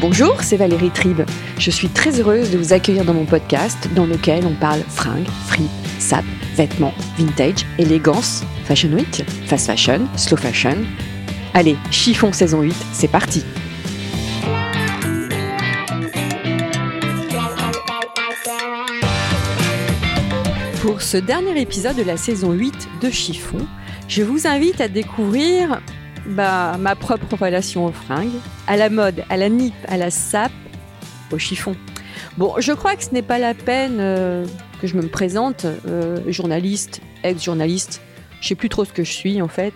Bonjour, c'est Valérie Tribe. Je suis très heureuse de vous accueillir dans mon podcast dans lequel on parle fringues, fripe, sap, vêtements, vintage, élégance, fashion week, fast fashion, slow fashion. Allez, chiffon saison 8, c'est parti Pour ce dernier épisode de la saison 8 de Chiffon, je vous invite à découvrir bah, ma propre relation aux fringues, à la mode, à la nip, à la sape, au chiffon. Bon, je crois que ce n'est pas la peine euh, que je me présente, euh, journaliste, ex-journaliste, je sais plus trop ce que je suis en fait,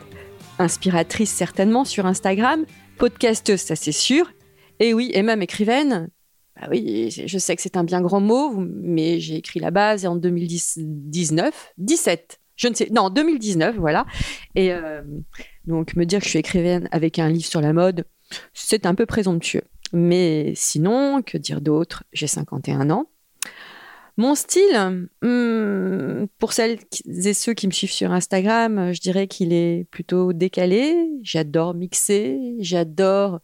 inspiratrice certainement sur Instagram, podcasteuse, ça c'est sûr, et oui, et même écrivaine. Bah oui, je sais que c'est un bien grand mot, mais j'ai écrit la base en 2019, 17, je ne sais, non, 2019, voilà. Et euh, donc, me dire que je suis écrivaine avec un livre sur la mode, c'est un peu présomptueux. Mais sinon, que dire d'autre? J'ai 51 ans. Mon style, hmm, pour celles et ceux qui me suivent sur Instagram, je dirais qu'il est plutôt décalé. J'adore mixer, j'adore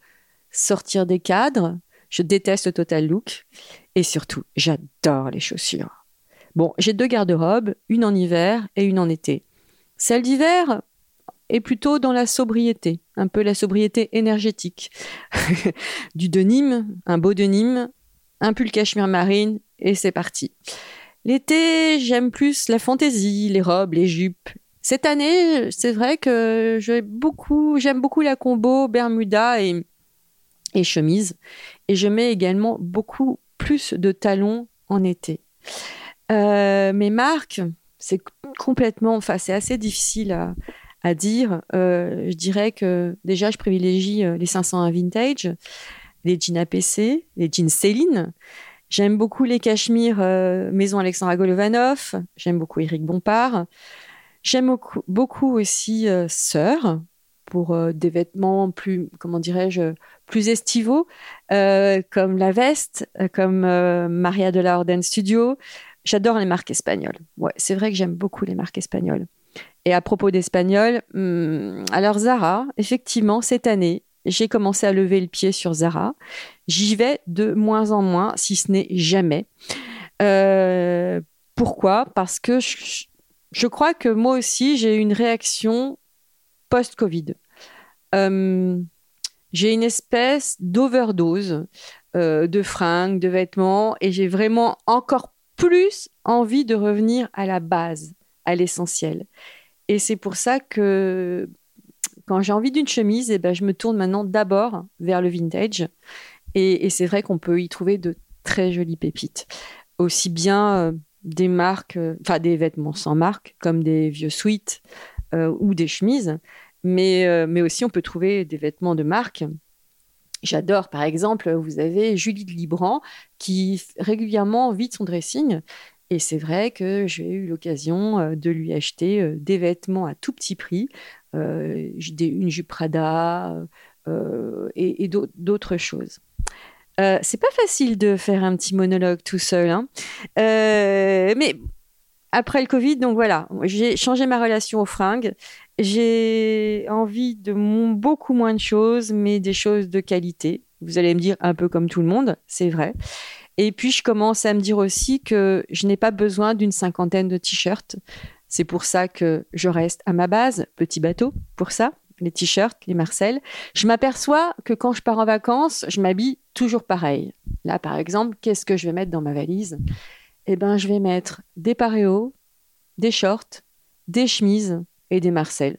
sortir des cadres, je déteste le total look et surtout, j'adore les chaussures. Bon, j'ai deux garde-robes, une en hiver et une en été. Celle d'hiver, est plutôt dans la sobriété, un peu la sobriété énergétique. du denim, un beau denim, un pull cachemire marine, et c'est parti. L'été, j'aime plus la fantaisie, les robes, les jupes. Cette année, c'est vrai que j'aime beaucoup, la combo Bermuda et chemise. Et je mets également beaucoup plus de talons en été. Euh, mes marques, c'est complètement, enfin, c'est assez difficile à, dire. Euh, je dirais que déjà, je privilégie euh, les 501 vintage, les jeans APC, les jeans Céline. J'aime beaucoup les cachemires euh, Maison Alexandra Golovanov. J'aime beaucoup Eric Bompard. J'aime beaucoup, aussi Sœur pour des vêtements plus, comment dirais-je, plus estivaux, comme la veste, comme Maria de la Orden Studio. J'adore les marques espagnoles. Ouais, c'est vrai que j'aime beaucoup les marques espagnoles. Et à propos d'espagnol, hmm, alors Zara, effectivement, cette année, j'ai commencé à lever le pied sur Zara. J'y vais de moins en moins, si ce n'est jamais. Euh, pourquoi? Parce que je, crois que moi aussi, j'ai une réaction post-Covid. Euh, j'ai une espèce d'overdose euh, de fringues, de vêtements, et j'ai vraiment encore plus envie de revenir à la base, à l'essentiel. Et c'est pour ça que quand j'ai envie d'une chemise, eh ben, je me tourne maintenant d'abord vers le vintage. Et, c'est vrai qu'on peut y trouver de très jolies pépites. Aussi bien euh, des marques, euh, enfin des vêtements sans marque, comme des vieux sweats euh, ou des chemises. Mais, mais aussi, on peut trouver des vêtements de marque. J'adore, par exemple, vous avez Julie de Libran qui régulièrement vide son dressing et c'est vrai que j'ai eu l'occasion euh, de lui acheter euh, des vêtements à tout petit prix, euh, une jupe Prada et, d'autres choses. c'est pas facile de faire un petit monologue tout seul, hein. mais après le Covid, donc voilà, j'ai changé ma relation aux fringues. J'ai envie de beaucoup moins de choses, mais des choses de qualité. Vous allez me dire un peu comme tout le monde, c'est vrai. Et puis, je commence à me dire aussi que je n'ai pas besoin d'une cinquantaine de t-shirts. C'est pour ça que je reste à ma base, petit bateau, pour ça, les t-shirts, les Marcel. Je m'aperçois que quand je pars en vacances, je m'habille toujours pareil. Là, par exemple, qu'est-ce que je vais mettre dans ma valise? Eh bien, je vais mettre des paréos, des shorts, des chemises et des Marcel.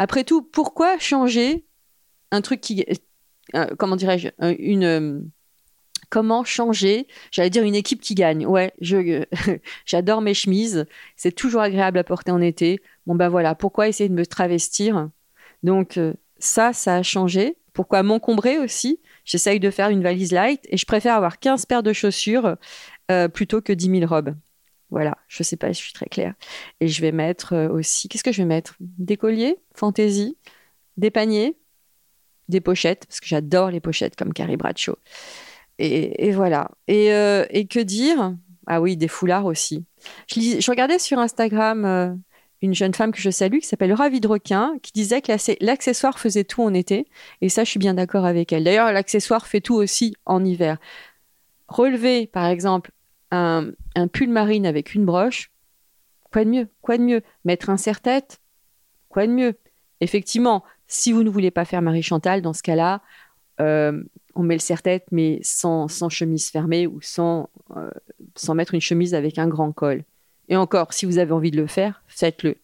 Après tout, pourquoi changer un truc qui, euh, comment dirais-je, une Comment changer J'allais dire une équipe qui gagne? Ouais, je, j'adore mes chemises. C'est toujours agréable à porter en été. Bon, ben voilà, pourquoi essayer de me travestir? Donc, euh, ça, ça a changé. Pourquoi m'encombrer aussi? J'essaye de faire une valise light et je préfère avoir 15 paires de chaussures euh, plutôt que 10 000 robes. Voilà, je sais pas je suis très claire. Et je vais mettre euh, aussi, qu'est-ce que je vais mettre? Des colliers, fantaisie, des paniers, des pochettes, parce que j'adore les pochettes comme Carrie Bradshaw. Et, voilà. Euh, et, que dire? Ah oui, des foulards aussi. Je, regardais sur Instagram euh, une jeune femme que je salue qui s'appelle Ravi Requin, qui disait que l'accessoire faisait tout en été. Et ça, je suis bien d'accord avec elle. D'ailleurs, l'accessoire fait tout aussi en hiver. Relever, par exemple, un, pull marine avec une broche, quoi de mieux Quoi de mieux? Mettre un serre-tête, quoi de mieux? Effectivement, si vous ne voulez pas faire Marie Chantal, dans ce cas-là, euh, on met le serre-tête, mais sans, chemise fermée ou sans, euh, sans mettre une chemise avec un grand col. Et encore, si vous avez envie de le faire, faites-le.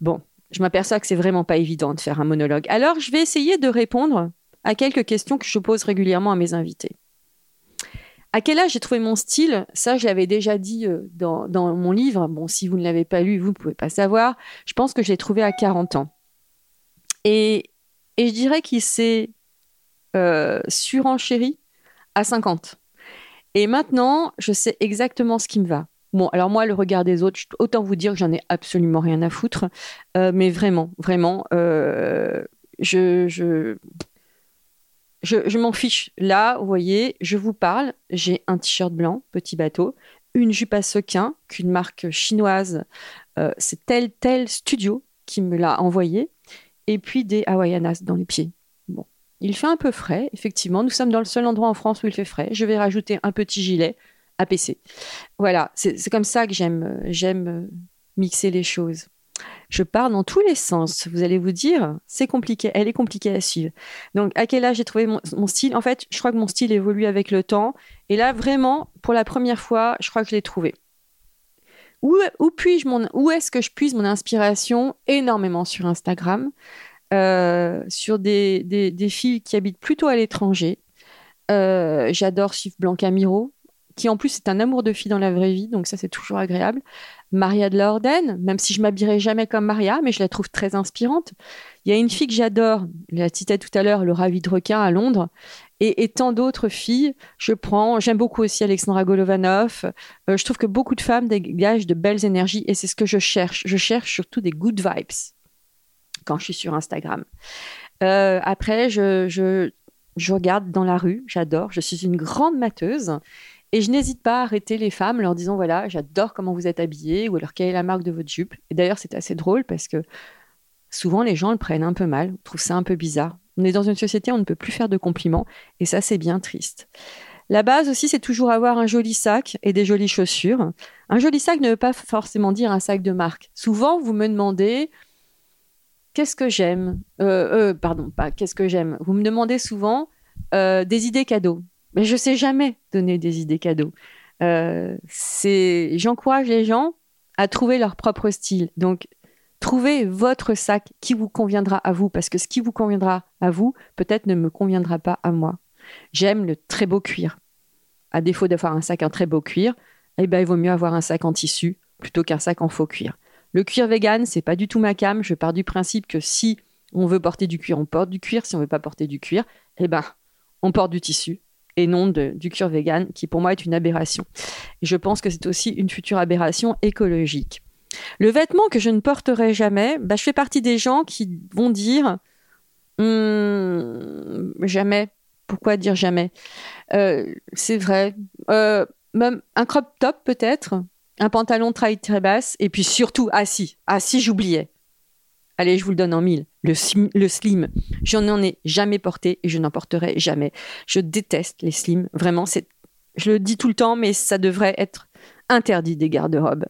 Bon, je m'aperçois que c'est vraiment pas évident de faire un monologue. Alors, je vais essayer de répondre à quelques questions que je pose régulièrement à mes invités. À quel âge j'ai trouvé mon style? Ça, je l'avais déjà dit euh, dans, mon livre. Bon, si vous ne l'avez pas lu, vous ne pouvez pas savoir. Je pense que je l'ai trouvé à 40 ans. Et, je dirais qu'il s'est euh, surenchéri à 50. Et maintenant, je sais exactement ce qui me va. Bon, alors moi, le regard des autres, autant vous dire que j'en ai absolument rien à foutre. Euh, mais vraiment, vraiment, je, je, je, m'en fiche. Là, vous voyez, je vous parle. J'ai un t-shirt blanc, petit bateau, une jupe à sequin qu'une marque chinoise, c'est tel tel studio qui me l'a envoyé et puis des Hawaiianas dans les pieds. Bon, il fait un peu frais, effectivement. Nous sommes dans le seul endroit en France où il fait frais. Je vais rajouter un petit gilet APC. Voilà, c'est comme ça que j'aime j'aime mixer les choses. Je pars dans tous les sens. Vous allez vous dire, c'est compliqué, elle est compliquée à suivre. Donc, à quel âge j'ai trouvé mon, style? En fait, je crois que mon style évolue avec le temps. Et là, vraiment, pour la première fois, je crois que je l'ai trouvé. Où, puis-je où est-ce que je puise mon inspiration Énormément sur Instagram, euh, sur des, des, filles qui habitent plutôt à l'étranger. Euh, j'adore suivre Blanca Miro, qui en plus est un amour de fille dans la vraie vie, donc ça c'est toujours agréable. Maria de la même si je m'habillerai jamais comme Maria, mais je la trouve très inspirante. Il y a une fille que j'adore, la citais tout à l'heure, Laura Vidrequin à Londres, et, tant d'autres filles. Je prends, j'aime beaucoup aussi Alexandra Golovanov. Euh, je trouve que beaucoup de femmes dégagent de belles énergies et c'est ce que je cherche. Je cherche surtout des good vibes quand je suis sur Instagram. Euh, après, je, je, je regarde dans la rue, j'adore. Je suis une grande mateuse et je n'hésite pas à arrêter les femmes leur disant voilà, j'adore comment vous êtes habillée ou alors quelle est la marque de votre jupe. Et d'ailleurs, c'est assez drôle parce que souvent les gens le prennent un peu mal, trouvent ça un peu bizarre. On est dans une société où on ne peut plus faire de compliments et ça, c'est bien triste. La base aussi, c'est toujours avoir un joli sac et des jolies chaussures. Un joli sac ne veut pas forcément dire un sac de marque. Souvent, vous me demandez qu'est-ce que j'aime? Euh, euh, Pardon, pas qu'est-ce que j'aime. Vous me demandez souvent euh, des idées cadeaux. Mais je sais jamais donner des idées cadeaux. c'est, j'encourage les gens à trouver leur propre style. Donc, Trouvez votre sac qui vous conviendra à vous, parce que ce qui vous conviendra à vous, peut-être ne me conviendra pas à moi. J'aime le très beau cuir. À défaut d'avoir un sac en très beau cuir, eh ben, il vaut mieux avoir un sac en tissu plutôt qu'un sac en faux cuir. Le cuir vegan, c'est pas du tout ma cam. Je pars du principe que si on veut porter du cuir, on porte du cuir. Si on veut pas porter du cuir, eh ben, on porte du tissu et non du cuir vegan, qui pour moi est une aberration. Et je pense que c'est aussi une future aberration écologique. Le vêtement que je ne porterai jamais, bah, je fais partie des gens qui vont dire hum, jamais. Pourquoi dire jamais? Euh, C'est vrai. Euh, même un crop top peut-être, un pantalon trail très basse, et puis surtout, si, ah si, j'oubliais. Allez, je vous le donne en mille. Le, slim, je n'en ai jamais porté et je n'en porterai jamais. Je déteste les slims. Vraiment, je le dis tout le temps, mais ça devrait être interdit des garde-robes.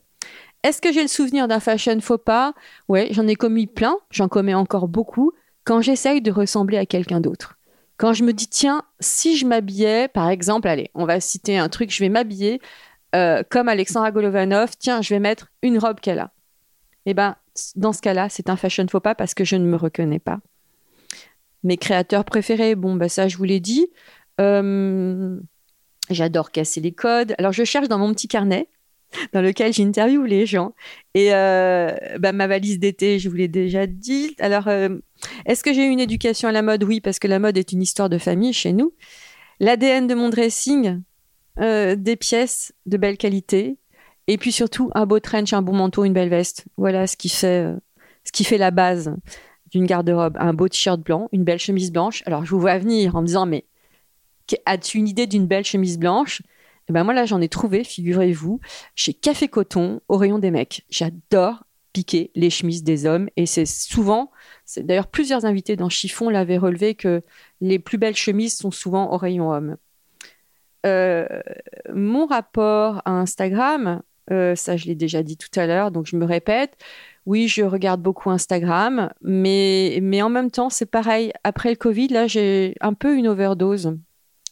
Est-ce que j'ai le souvenir d'un fashion faux pas? Ouais, j'en ai commis plein, j'en commets encore beaucoup quand j'essaye de ressembler à quelqu'un d'autre. Quand je me dis, tiens, si je m'habillais, par exemple, allez, on va citer un truc, je vais m'habiller euh, comme Alexandra Golovanov, tiens, je vais mettre une robe qu'elle a. Eh bien, dans ce cas-là, c'est un fashion faux pas parce que je ne me reconnais pas. Mes créateurs préférés, bon, bah ça, je vous l'ai dit. Euh, J'adore casser les codes. Alors, je cherche dans mon petit carnet dans lequel j'interviewe les gens. Et euh, bah, ma valise d'été, je vous l'ai déjà dit. Alors, euh, est-ce que j'ai eu une éducation à la mode? Oui, parce que la mode est une histoire de famille chez nous. L'ADN de mon dressing, des pièces de belle qualité, et puis surtout un beau trench, un bon manteau, une belle veste. Voilà ce qui fait, ce qui fait la base d'une garde-robe. Un beau t-shirt blanc, une belle chemise blanche. Alors, je vous vois venir en me disant, mais as-tu une idée d'une belle chemise blanche? Et eh ben moi là j'en ai trouvé, figurez-vous, chez Café Coton au rayon des mecs. J'adore piquer les chemises des hommes et c'est souvent, c'est d'ailleurs plusieurs invités dans Chiffon l'avaient relevé que les plus belles chemises sont souvent au rayon homme. Euh, mon rapport à Instagram, euh, ça je l'ai déjà dit tout à l'heure, donc je me répète. Oui, je regarde beaucoup Instagram, mais, mais en même temps, c'est pareil. Après le Covid, là, j'ai un peu une overdose.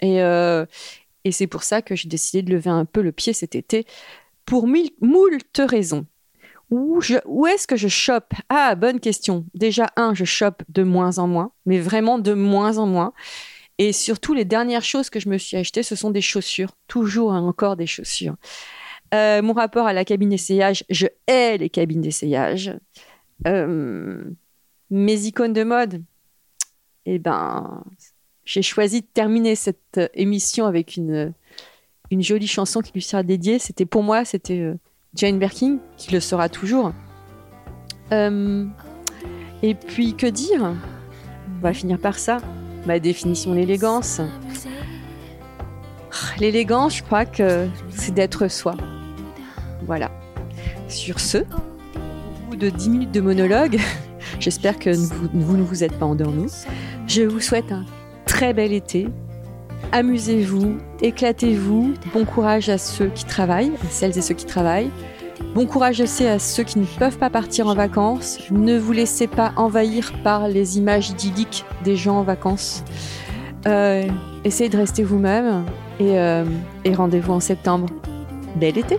Et, euh, et c'est pour ça que j'ai décidé de lever un peu le pied cet été pour moult raisons. Où, où est-ce que je chope? Ah, bonne question. Déjà, un, je chope de moins en moins, mais vraiment de moins en moins. Et surtout, les dernières choses que je me suis achetées, ce sont des chaussures. Toujours et encore des chaussures. Euh, mon rapport à la cabine d'essayage, je hais les cabines d'essayage. Euh, mes icônes de mode, eh ben, j'ai choisi de terminer cette émission avec une, jolie chanson qui lui sera dédiée. C'était pour moi, c'était euh, Jane Birkin, qui le sera toujours. et puis, que dire? On va finir par ça. Ma définition l'élégance. L'élégance, je crois que c'est d'être soi. Voilà. Sur ce, au bout de 10 minutes de monologue, j'espère que vous, ne vous êtes pas endormis. Je vous souhaite un très bel été. Amusez-vous, éclatez-vous. Bon courage à ceux qui travaillent, à celles et ceux qui travaillent. Bon courage aussi à ceux qui ne peuvent pas partir en vacances. Ne vous laissez pas envahir par les images idylliques des gens en vacances. Euh, essayez de rester vous-même et, euh, et rendez-vous en septembre. Bel été.